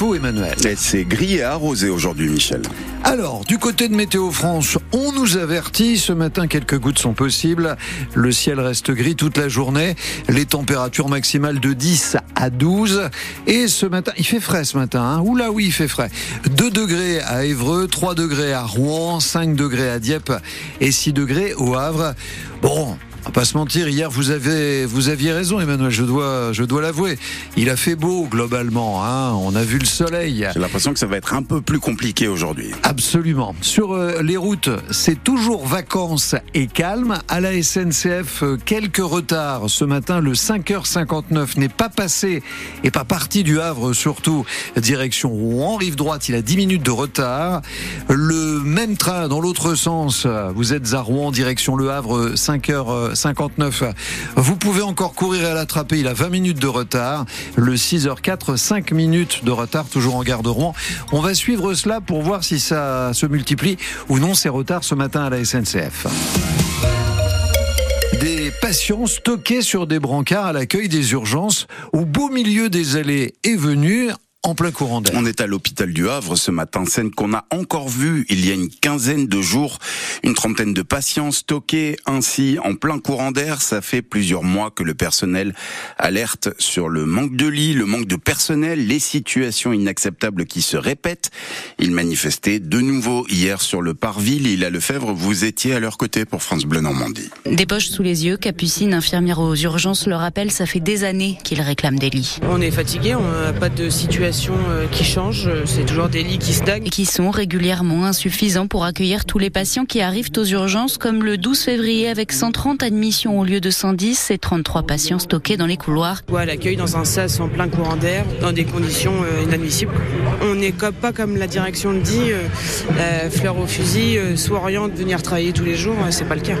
l'info, Emmanuel. C'est gris et arrosé aujourd'hui, Michel. Alors, du côté de Météo France, on nous avertit, ce matin quelques gouttes sont possibles. Le ciel reste gris toute la journée. Les températures maximales de 10 à 12. Et ce matin, il fait frais ce matin. Hein Oula oui, il fait frais. 2 degrés à Évreux, 3 degrés à Rouen, 5 degrés à Dieppe et 6 degrés au Havre. Bon, on va pas se mentir, hier vous avez vous aviez raison Emmanuel, je dois je dois l'avouer. Il a fait beau globalement, hein. on a vu le soleil. J'ai l'impression que ça va être un peu plus compliqué aujourd'hui. Absolument. Sur euh, les routes, c'est toujours vacances et calme. À la SNCF, euh, quelques retards. Ce matin, le 5h59 n'est pas passé et pas parti du Havre, surtout direction Rouen. Rive droite, il a 10 minutes de retard. Le même train dans l'autre sens, vous êtes à Rouen, direction Le Havre, 5h 59. Vous pouvez encore courir à l'attraper. Il a 20 minutes de retard. Le 6h04, 5 minutes de retard, toujours en gare de Rouen. On va suivre cela pour voir si ça se multiplie ou non ces retards ce matin à la SNCF des patients stockés sur des brancards à l'accueil des urgences au beau milieu des allées et venues en plein courant d'air. On est à l'hôpital du Havre ce matin, scène qu'on a encore vue il y a une quinzaine de jours. Une trentaine de patients stockés ainsi en plein courant d'air. Ça fait plusieurs mois que le personnel alerte sur le manque de lits, le manque de personnel, les situations inacceptables qui se répètent. Ils manifestaient de nouveau hier sur le parvis. Lila Lefebvre, vous étiez à leur côté pour France Bleu Normandie. Des poches sous les yeux, Capucine, infirmière aux urgences, le rappelle, ça fait des années qu'ils réclament des lits. On est fatigué, on n'a pas de situation euh, qui change, c'est toujours des lits qui stagnent. Et qui sont régulièrement insuffisants pour accueillir tous les patients qui arrivent aux urgences, comme le 12 février avec 130 admissions au lieu de 110 et 33 patients stockés dans les couloirs. Ouais, L'accueil dans un sas en plein courant d'air, dans des conditions euh, inadmissibles. On n'est pas comme la direction le dit, euh, fleur au fusil, soit de venir travailler tous les jours, c'est pas le cas.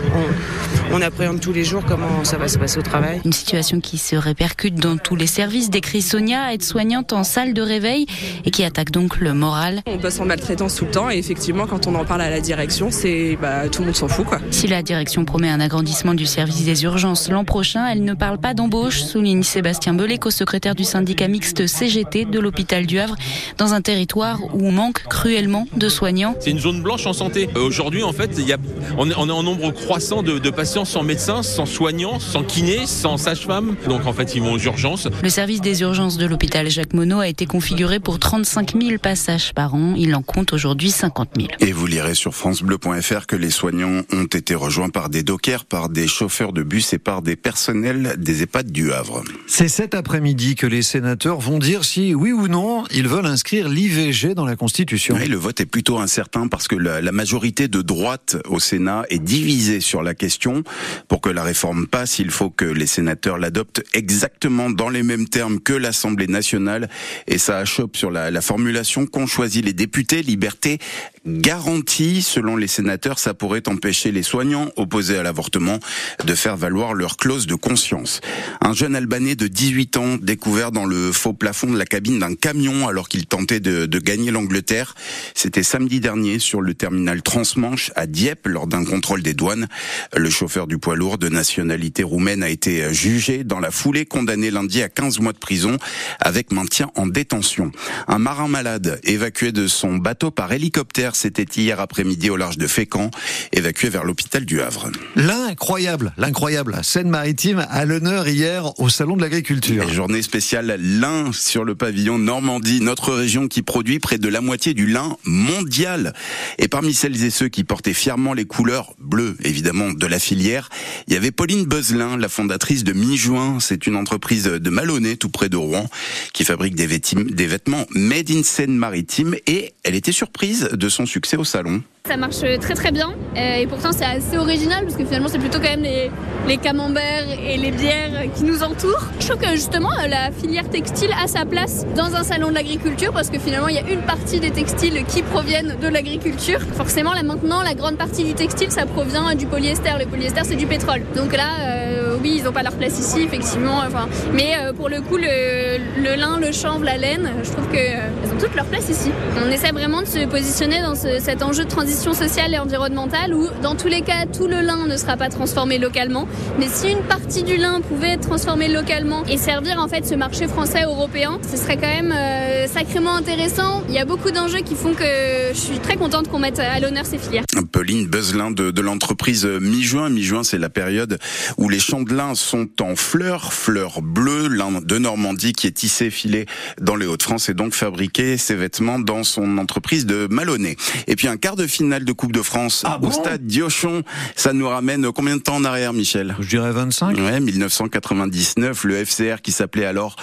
On, on, appréhende tous les jours comment ça va se passer au travail. Une situation qui se répercute dans tous les services, décrit Sonia, aide-soignante en salle de réveil et qui attaque donc le moral. On passe en maltraitance tout le temps et effectivement quand on en parle à la direction, c'est bah, tout le monde s'en fout quoi. Si la direction promet un agrandissement du service des urgences l'an prochain, elle ne parle pas d'embauche, souligne Sébastien Belé, co-secrétaire du syndicat mixte CGT de l'hôpital du Havre, dans un territoire où on manque cruellement de soignants. C'est une zone blanche en santé. Euh, aujourd'hui, en fait, y a, on, est, en nombre croissant de, de patients sans médecin, sans soignants, sans kiné, sans sage-femme. Donc en fait, ils vont aux urgences. Le service des urgences de l'hôpital Jacques Monod a été configuré pour 35 000 passages par an. Il en compte aujourd'hui 50 000. Et vous lirez sur francebleu.fr que les soignants ont été rejoints par des dockers, par des chauffeurs de bus et par des personnels des EHPAD du Havre. C'est cet après-midi que les sénateurs vont dire si, oui ou non, ils veulent inscrire l'IVG dans la Constitution. Oui, le vote est plutôt incertain parce que la, la majorité de droite au Sénat est divisée sur la question. Pour que la réforme passe, il faut que les sénateurs l'adoptent exactement dans les mêmes termes que l'Assemblée nationale. Et ça a chope sur la, la formulation qu'ont choisi les députés. Liberté garantie, selon les sénateurs, ça pourrait empêcher les soignants opposés à l'avortement de faire valoir leur clause de conscience. Un jeune Albanais de 18 ans découvert dans le faux plafond de la cabine d'un camion alors qu'il tentait de, de gagner l'Angleterre. C'était samedi dernier sur le terminal Transmanche à Dieppe lors d'un contrôle des douanes. Le chauffeur du poids lourd de nationalité roumaine a été jugé dans la foulée, condamné lundi à 15 mois de prison avec maintien en détention. Un marin malade évacué de son bateau par hélicoptère, c'était hier après-midi au large de Fécamp, évacué vers l'hôpital du Havre. L'incroyable, l'incroyable Seine-Maritime à l'honneur hier au Salon de l'Agriculture. Journée spéciale lin sur le pavillon Normandie, notre région qui produit près de la moitié du lin mondial. Et parmi celles et ceux qui portaient fièrement les couleurs bleues, évidemment, de la filière, il y avait Pauline Beuzelin, la fondatrice de Mi-Juin. C'est une entreprise de Malonnet, tout près de Rouen, qui fabrique des, des vêtements made in Seine-Maritime et elle était surprise de son succès au salon. Ça marche très très bien euh, et pourtant c'est assez original parce que finalement c'est plutôt quand même les, les, camemberts et les bières qui nous entourent. Je trouve que justement la filière textile a sa place dans un salon de l'agriculture parce que finalement il y a une partie des textiles qui proviennent de l'agriculture. Forcément là maintenant la grande partie du textile ça provient du polyester. Le polyester c'est du pétrole. Donc là euh, oui, ils n'ont pas leur place ici, effectivement. Enfin, mais pour le coup, le, lin, le chanvre, la laine, je trouve qu'elles ont toutes leur place ici. On essaie vraiment de se positionner dans ce, cet enjeu de transition sociale et environnementale où, dans tous les cas, tout le lin ne sera pas transformé localement. Mais si une partie du lin pouvait être transformée localement et servir en fait ce marché français européen, ce serait quand même euh, sacrément intéressant. Il y a beaucoup d'enjeux qui font que je suis très contente qu'on mette à l'honneur ces filières. Pauline Beuzelin de, de l'entreprise Mi-Juin. Mi-Juin, c'est la période où les champs lin sont en fleurs, fleurs bleues, lin de Normandie qui est tissé, filé dans les Hauts-de-France et donc fabriqué ses vêtements dans son entreprise de Malonnet. Et puis un quart de finale de Coupe de France Ah au bon stade Diochon. Ça nous ramène combien de temps en arrière, Michel? Je dirais 25. Ouais, 1999, le FCR qui s'appelait alors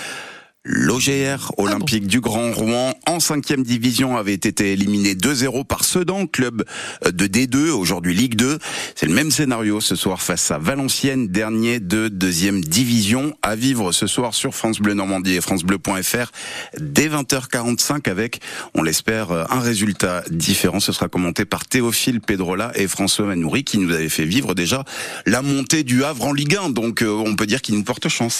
L'OGR Olympique du Grand Rouen en cinquième division avait été éliminé 2-0 par Sedan, club de D2, aujourd'hui Ligue 2. C'est le même scénario ce soir face à Valenciennes, dernier de deuxième division, à vivre ce soir sur France Bleu Normandie et francebleu.fr dès 20h45 avec, on l'espère, un résultat différent. Ce sera commenté par Théophile Pedrola et François Manoury qui nous avaient fait vivre déjà la montée du Havre en Ligue 1. Donc euh, on peut dire qu'il nous porte chance.